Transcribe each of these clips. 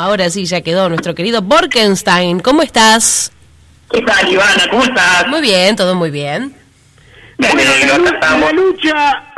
ahora sí ya quedó nuestro querido Borkenstein. ¿Cómo estás? ¿Qué tal, Ivana? ¿Cómo estás? Muy bien, todo muy bien. Bueno, la, la, lucha,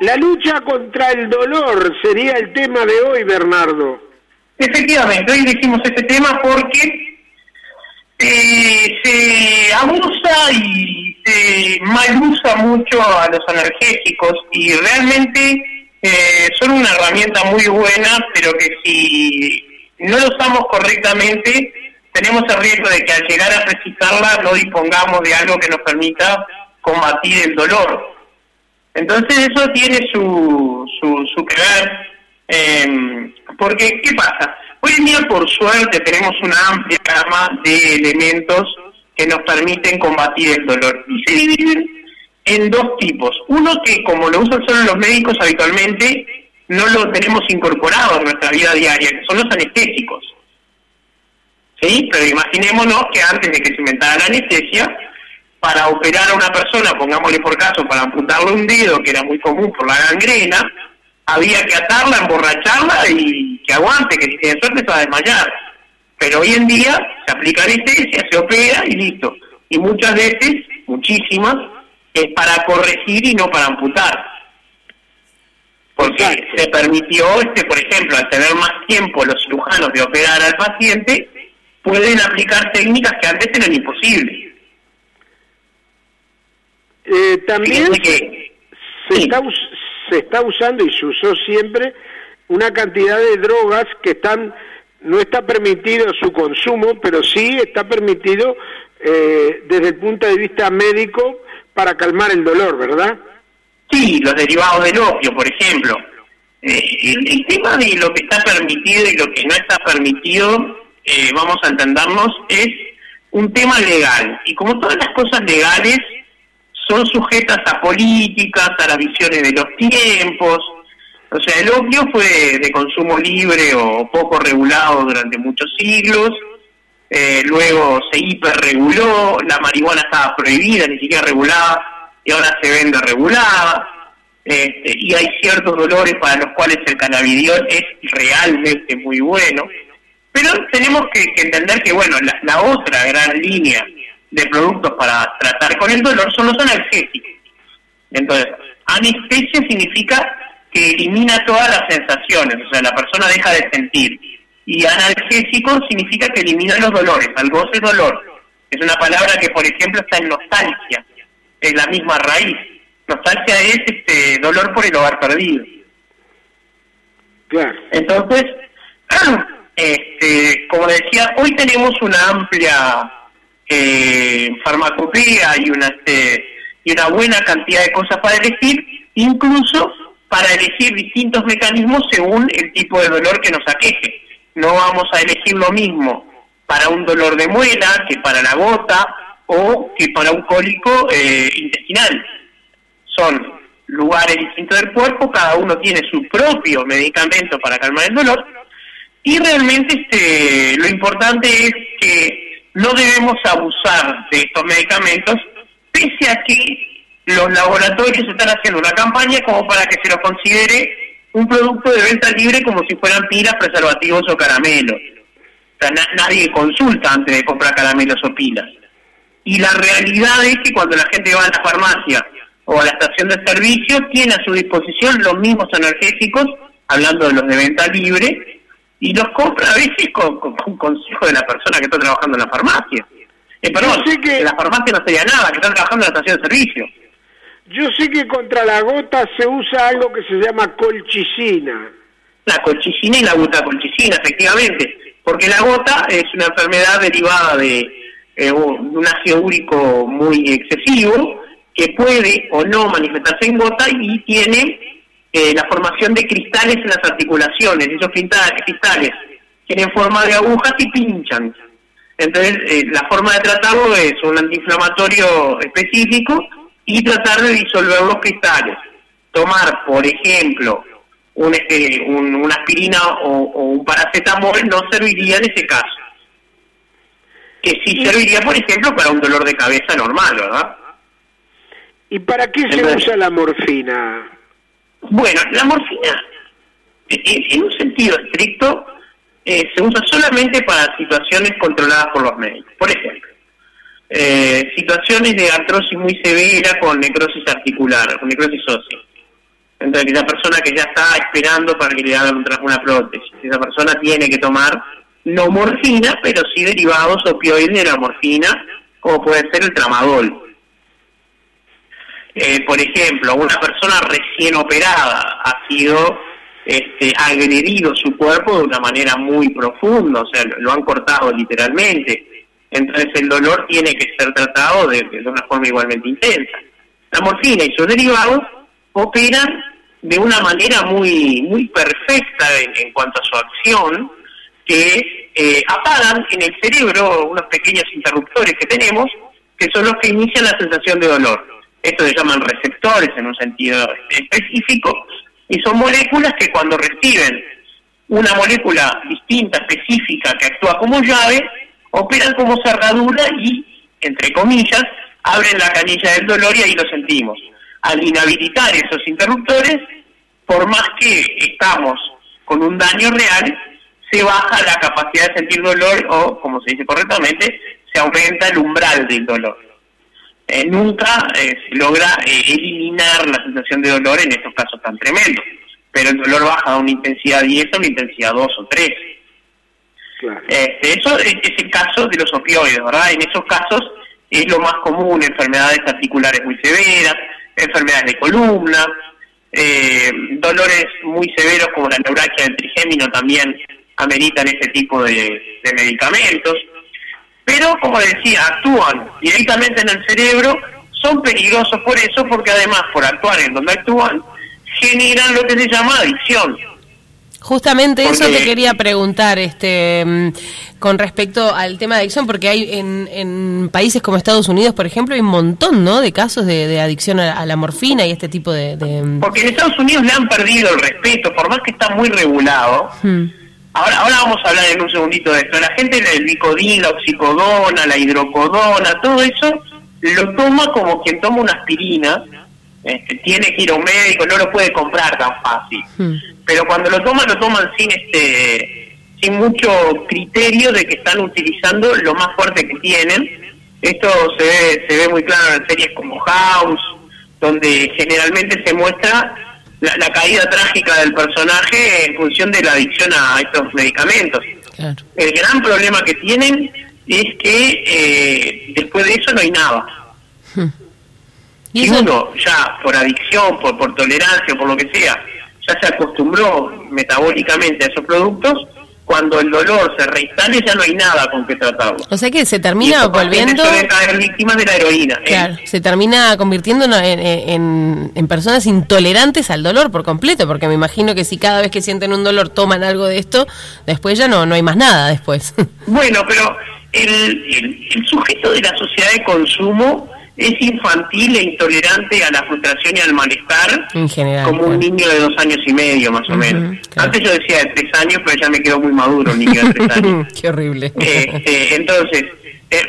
la lucha contra el dolor sería el tema de hoy, Bernardo. Efectivamente, hoy dijimos este tema porque eh, se abusa y se malusa mucho a los analgésicos y realmente eh, son una herramienta muy buena, pero que si no lo usamos correctamente, tenemos el riesgo de que al llegar a precisarla no dispongamos de algo que nos permita combatir el dolor. Entonces eso tiene su, su, su que ver, eh, porque ¿qué pasa? Hoy en día, por suerte, tenemos una amplia gama de elementos que nos permiten combatir el dolor. Y se dividen en dos tipos. Uno que, como lo usan solo los médicos habitualmente, no lo tenemos incorporado en nuestra vida diaria, que son los anestésicos. ¿Sí? Pero imaginémonos que antes de que se inventara la anestesia, para operar a una persona, pongámosle por caso, para amputarle un dedo, que era muy común por la gangrena, había que atarla, emborracharla y que aguante, que si tiene suerte se va a desmayar. Pero hoy en día se aplica anestesia, se opera y listo. Y muchas veces, muchísimas, es para corregir y no para amputar. Porque se permitió, este por ejemplo, al tener más tiempo los cirujanos de operar al paciente, pueden aplicar técnicas que antes eran imposibles. Eh, también que, se, está, se está usando y se usó siempre una cantidad de drogas que están no está permitido su consumo, pero sí está permitido eh, desde el punto de vista médico para calmar el dolor, ¿verdad? Sí, los derivados del opio, por ejemplo. Eh, el, tema de lo que está permitido y lo que no está permitido, eh, vamos a entendernos, es un tema legal. Y como todas las cosas legales, son sujetas a políticas, a las visiones de los tiempos. O sea, el opio fue de consumo libre o poco regulado durante muchos siglos. Eh, luego se hiperreguló, la marihuana estaba prohibida, ni siquiera regulada, y ahora se vende regulada. Este, y hay ciertos dolores para los cuales el cannabidiol es realmente muy bueno. Pero tenemos que, entender que, bueno, la otra gran línea de productos para tratar con el dolor son los analgésicos. Entonces, anestesia significa que elimina todas las sensaciones, o sea, la persona deja de sentir. Y analgésico significa que elimina los dolores, al goce dolor. Es una palabra que, por ejemplo, está en nostalgia, es la misma raíz. Nostalgia es este dolor por el hogar perdido. Claro. Entonces, este, como decía, hoy tenemos una amplia eh, farmacopea y una, este, y una buena cantidad de cosas para elegir, incluso para elegir distintos mecanismos según el tipo de dolor que nos aqueje. No vamos a elegir lo mismo para un dolor de muela que para la gota o que para un eh, intestinal. Son lugares distintos del cuerpo, cada uno tiene su propio medicamento para calmar el dolor y realmente este, lo importante es que no debemos abusar de estos medicamentos, pese a que los laboratorios están haciendo una campaña como para que se los considere un producto de venta libre como si fueran pilas, preservativos o caramelos. O sea, nadie consulta antes de comprar caramelos o pilas. Y la realidad es que cuando la gente va a la farmacia o a la estación de servicio, tiene a su disposición los mismos analgésicos, hablando de los de venta libre, y los compra a veces con, con, consejo de la persona que está trabajando en la farmacia. Eh, perdón, sé que la farmacia no sería nada, que está trabajando en la estación de servicio. Yo sé que contra la gota se usa algo que se llama colchicina. La colchicina y la butacolchicina, efectivamente, porque la gota es una enfermedad derivada de eh, un ácido úrico muy excesivo que puede o no manifestarse en gota y tiene eh, la formación de cristales en las articulaciones. Esos cristales tienen forma de agujas y pinchan. Entonces, eh, la forma de tratarlo es un antiinflamatorio específico y tratar de disolver los cristales. Tomar, por ejemplo, un, este, una aspirina o, un paracetamol no serviría en ese caso. Que sí serviría, por ejemplo, para un dolor de cabeza normal, ¿verdad? ¿Y para qué se usa la morfina? Bueno, la morfina, en un sentido estricto, eh, se usa solamente para situaciones controladas por los médicos. Por ejemplo, eh, situaciones de artrosis muy severa con necrosis articular, con necrosis ósea. Entonces, esa persona que ya está esperando para que le hagan una prótesis, esa persona tiene que tomar no morfina, pero sí derivados opioides de la morfina, como puede ser el tramadol. Eh, por ejemplo, una persona recién operada ha sido este, agredido su cuerpo de una manera muy profunda, o sea, lo han cortado literalmente. Entonces el dolor tiene que ser tratado de, una forma igualmente intensa. La morfina y sus derivados operan de una manera muy muy perfecta en, cuanto a su acción, que eh, apagan en el cerebro unos pequeños interruptores que tenemos, que son los que inician la sensación de dolor. Esto se llaman receptores en un sentido específico, y son moléculas que cuando reciben una molécula distinta, específica, que actúa como llave, operan como cerradura y, entre comillas, abren la canilla del dolor y ahí lo sentimos. Al inhabilitar esos interruptores, por más que estamos con un daño real, se baja la capacidad de sentir dolor o, como se dice correctamente, se aumenta el umbral del dolor. Eh, nunca eh, se logra eh, eliminar la sensación de dolor en estos casos tan tremendos, pero el dolor baja de una intensidad 10 a una intensidad 2 o 3. Este, eso es, el caso de los opioides, ¿verdad? En esos casos es lo más común, enfermedades articulares muy severas, enfermedades de columna, dolores muy severos como la neuralgia del trigémino también ameritan ese tipo de medicamentos pero como decía, actúan directamente en el cerebro, son peligrosos por eso, porque además por actuar en donde actúan, generan lo que se llama adicción. Justamente eso te quería preguntar, este, mm, con respecto al tema de adicción, porque hay en, países como Estados Unidos, por ejemplo, hay un montón, ¿no? De casos de, adicción a, la morfina y este tipo de, mm, Porque en Estados Unidos le han perdido el respeto, por más que está muy regulado. Hmm. Ahora, ahora vamos a hablar en un segundito de esto. La gente el bicodín, la oxicodona, la hidrocodona, todo eso lo toma como quien toma una aspirina. Este, tiene que ir a un médico, no lo puede comprar tan fácil. Hmm. Pero cuando lo toman, lo toman sin este sin mucho criterio de que están utilizando lo más fuerte que tienen. Esto se ve, se ve muy claro en series como House, donde generalmente se muestra la, caída trágica del personaje en función de la adicción a estos medicamentos. El gran problema que tienen es que eh, después de eso no hay nada. Hmm. ¿Y uno ya por adicción, por, por tolerancia, por lo que sea, ya se acostumbró metabólicamente a esos productos, cuando el dolor se reinstale ya no hay nada con que tratarlo. O sea que se termina volviendo... caer víctimas de la heroína. ¿eh? Claro, se termina convirtiendo en, en, personas intolerantes al dolor por completo, porque me imagino que si cada vez que sienten un dolor toman algo de esto, después ya no, no hay más nada después. Bueno, pero el, el sujeto de la sociedad de consumo es infantil e intolerante a la frustración y al malestar, como un niño de dos años y medio más o menos. Antes yo decía de tres años, pero ya me quedó muy maduro un niño de tres años. Qué horrible. Este, entonces, eh,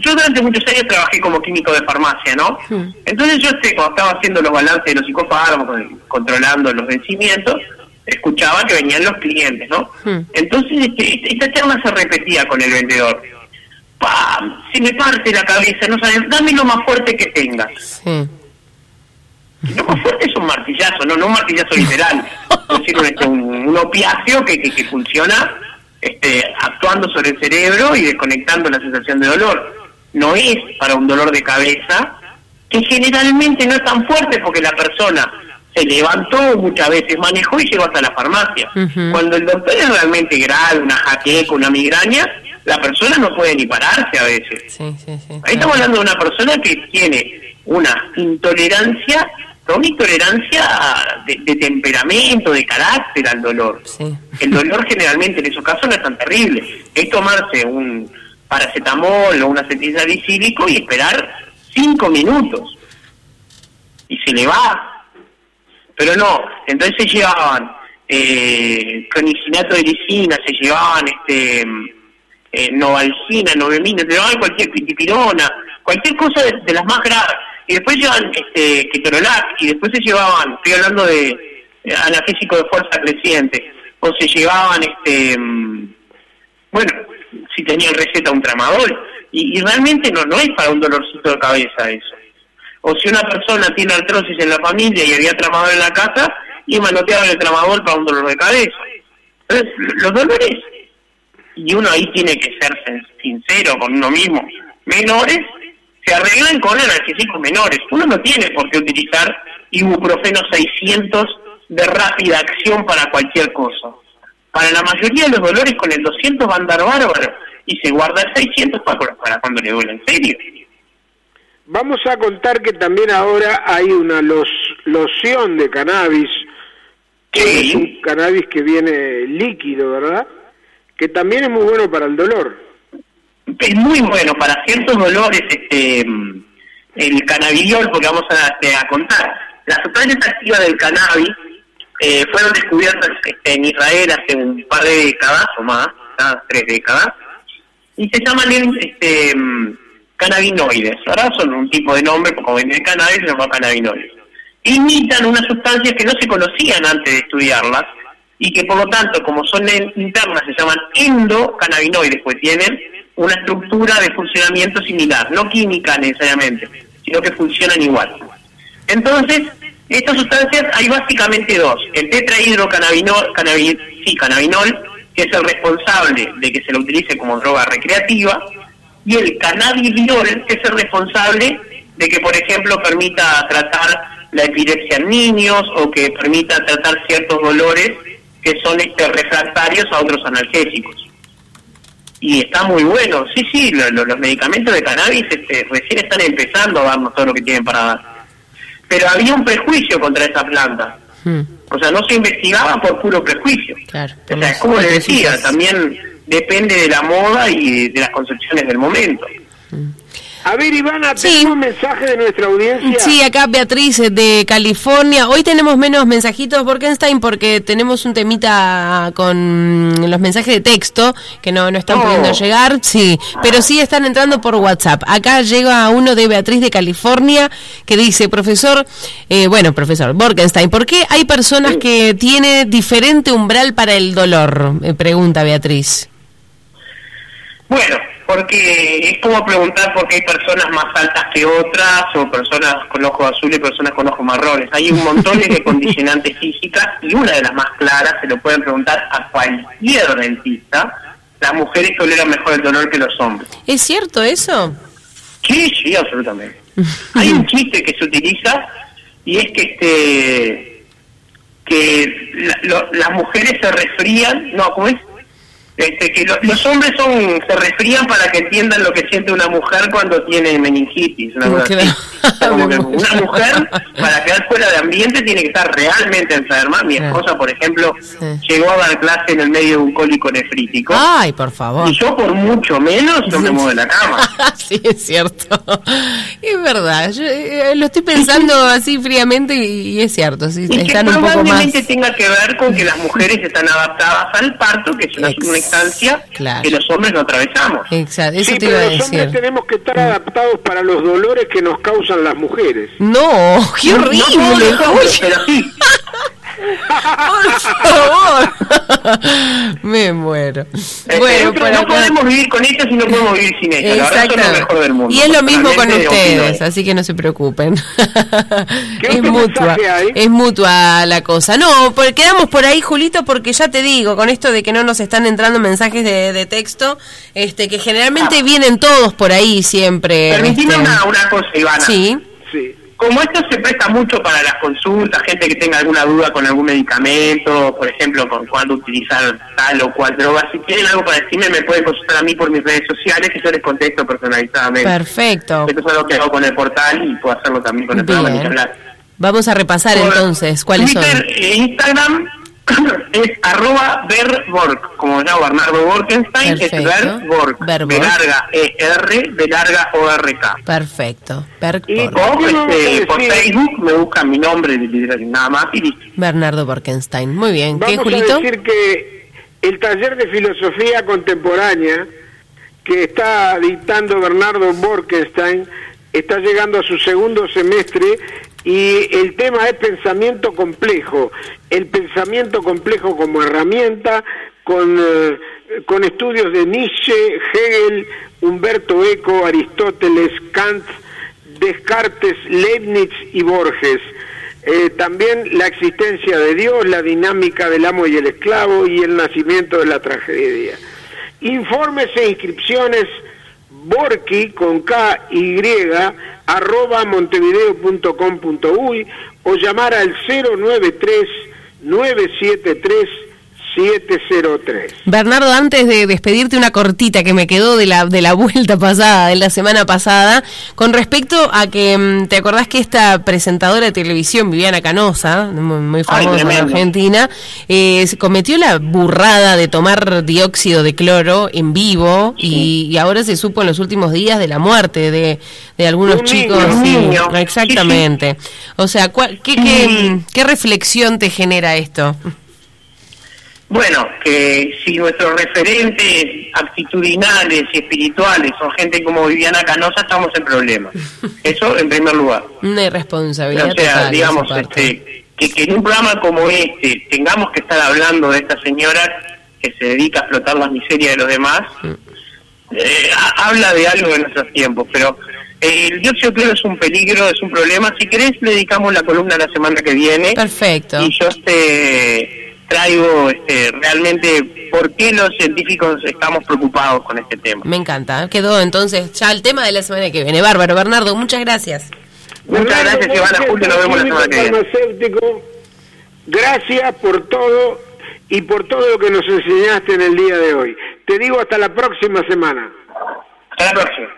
yo durante muchos años trabajé como químico de farmacia, ¿no? Entonces yo este, cuando estaba haciendo los balances de los psicofármacos, controlando los vencimientos, escuchaba que venían los clientes, ¿no? Entonces este, esta charla se repetía con el vendedor se me parte la cabeza, no sabes, dame lo más fuerte que tengas. Lo más fuerte es un martillazo, no, no un martillazo literal, es decir, este, un, opiáceo que, que, funciona este, actuando sobre el cerebro y desconectando la sensación de dolor. No es para un dolor de cabeza, que generalmente no es tan fuerte porque la persona se levantó muchas veces, manejó y llegó hasta la farmacia. Cuando el doctor es realmente grave, una jaqueca, una migraña, la persona no puede ni pararse a veces. Ahí estamos hablando de una persona que tiene una intolerancia, una intolerancia de, temperamento, de carácter al dolor. El dolor generalmente en esos casos no es tan terrible. Es tomarse un paracetamol o una acetilsalicílico y esperar cinco minutos. Y se le va. Pero no, entonces se llevaban eh, cronicinato de lisina, se llevaban este eh, novalgina, novemina, te llevaban cualquier pitipirona, cualquier cosa de, las más graves. Y después llevan este, ketorolac y después se llevaban, estoy hablando de eh, analgésico de fuerza creciente. o se llevaban, este, mm, bueno, si tenían receta un tramadol, y, realmente no, no es para un dolorcito de cabeza eso. O si una persona tiene artrosis en la familia y había tramadol en la casa, y manoteaban el tramadol para un dolor de cabeza. Entonces, los dolores, y uno ahí tiene que ser sincero con uno mismo, menores, se arreglan con analgésicos menores. Uno no tiene por qué utilizar ibuprofeno 600 de rápida acción para cualquier cosa. Para la mayoría de los dolores con el 200 van a andar bárbaro y se guarda el 600 para, para cuando le duele en serio. Vamos a contar que también ahora hay una los, loción de cannabis, que es un cannabis que viene líquido, ¿verdad? Que también es muy bueno para el dolor. Es muy bueno para ciertos dolores, este, el cannabidiol, porque vamos a, este, contar. Las sustancias activas del cannabis eh, fueron descubiertas este, en Israel hace un par de décadas o más, tres décadas, y se llaman este, cannabinoides. Ahora son un tipo de nombre, como viene el cannabis, se llama cannabinoides. Imitan unas sustancias que no se conocían antes de estudiarlas y que por lo tanto, como son internas, se llaman endocannabinoides, pues tienen una estructura de funcionamiento similar, no química necesariamente, sino que funcionan igual. Entonces, estas sustancias hay básicamente dos. El tetrahidrocannabinol, que es el responsable de que se lo utilice como droga recreativa, y el cannabidiol, que es el responsable de que, por ejemplo, permita tratar la epilepsia en niños o que permita tratar ciertos dolores que son este, refractarios a otros analgésicos. Y está muy bueno. Sí, sí, los medicamentos de cannabis este, recién están empezando a darnos todo lo que tienen para dar. Pero había un prejuicio contra esa planta. Hmm. O sea, no se investigaba por puro prejuicio. Claro, o sea, es como le decía, también depende de la moda y de las concepciones del momento. A ver, Ivana, tenemos un mensaje de nuestra audiencia. Sí, acá Beatriz de California. Hoy tenemos menos mensajitos, Borkenstein, porque tenemos un temita con los mensajes de texto que no, no están pudiendo llegar. Sí, pero sí están entrando por WhatsApp. Acá llega uno de Beatriz de California que dice, profesor, eh, bueno, profesor Borkenstein, ¿por qué hay personas que tienen diferente umbral para el dolor? Me pregunta Beatriz. Bueno, porque es como preguntar por qué hay personas más altas que otras o personas con ojos azules y personas con ojos marrones. Hay un montón de condicionantes físicas y una de las más claras se lo pueden preguntar a cualquier dentista. Las mujeres toleran mejor el dolor que los hombres. ¿Es cierto eso? Sí, sí, absolutamente. hay un chiste que se utiliza y es que este que las mujeres se resfrían, no, ¿cómo es? Este, que los hombres son se resfrían para que entiendan lo que siente una mujer cuando tiene meningitis. Una, una mujer, para quedar fuera de ambiente, tiene que estar realmente enferma. Mi esposa, por ejemplo, llegó a dar clase en el medio de un cólico nefrítico. Ay, por favor. Y yo, por mucho menos, no me muevo de la cama. sí, es cierto. Es verdad. Yo eh, lo estoy pensando así fríamente y, es cierto. Sí, y están que probablemente tenga que ver con que las mujeres están adaptadas al parto, que es una que los hombres no atravesamos. Exacto, eso te iba a los hombres tenemos que estar adaptados para los dolores que nos causan las mujeres. No, qué horrible. pero sí. Por favor. Me muero. Eh, bueno, no podemos vivir con esto si no podemos vivir sin ella. Exacto. es lo mejor del mundo. Y es lo mismo con ustedes, así que no se preocupen. es mutua. Es mutua la cosa. No, porque quedamos por ahí, Julito, porque ya te digo, con esto de que no nos están entrando mensajes de, texto, este que generalmente ah. vienen todos por ahí siempre. Permitime este. una, una cosa, Ivana. Sí. Como esto se presta mucho para las consultas, gente que tenga alguna duda con algún medicamento, por ejemplo, con cuándo utilizar tal o cual droga, si tienen algo para decirme, me pueden consultar a mí por mis redes sociales y yo les contesto personalizadamente. Perfecto. Esto es algo que hago con el portal y puedo hacerlo también con el programa Vamos a repasar entonces cuáles son. E Instagram es arroba Verborg, como llamo Bernardo Borkenstein, es Verborg, de larga E-R, de larga O-R-K. Perfecto. y este, por Facebook me buscan mi nombre, nada más y. Bernardo Borkenstein. Muy bien. ¿Qué, Julito? a decir que el taller de filosofía contemporánea que está dictando Bernardo Borkenstein está llegando a su segundo semestre y el tema es pensamiento complejo, el pensamiento complejo como herramienta con, eh, con estudios de Nietzsche, Hegel, Humberto Eco, Aristóteles, Kant, Descartes, Leibniz y Borges. Eh, también la existencia de Dios, la dinámica del amo y el esclavo y el nacimiento de la tragedia. Informes e inscripciones Borki con K y arroba montevideo.com.uy o llamar al 093 973 703. Bernardo, antes de despedirte una cortita que me quedó de la, de la vuelta pasada, de la semana pasada, con respecto a que, mm, ¿te acordás que esta presentadora de televisión, Viviana Canosa, muy, famosa en Argentina, eh, cometió la burrada de tomar dióxido de cloro en vivo y, ahora se supo en los últimos días de la muerte de, de algunos chicos? exactamente. O sea, qué, qué, ¿qué reflexión te genera esto? Bueno, que si nuestros referentes actitudinales y espirituales son gente como Viviana Canosa, estamos en problemas. Eso en primer lugar. Una irresponsabilidad. O sea, digamos, este, que, que, en un programa como este tengamos que estar hablando de esta señora que se dedica a explotar las miserias de los demás, mm. eh, habla de algo de nuestros tiempos, pero eh, el dióxido de cloro es un peligro, es un problema. Si querés, le dedicamos la columna la semana que viene. Perfecto. Y yo este traigo este, realmente por qué los científicos estamos preocupados con este tema. Me encanta. Quedó entonces ya el tema de la semana que viene. Bárbaro, Bernardo, muchas gracias. Muchas gracias, Ivana Julio. Nos vemos la semana que viene. Gracias por todo y por todo lo que nos enseñaste en el día de hoy. Te digo hasta la próxima semana. Hasta la próxima.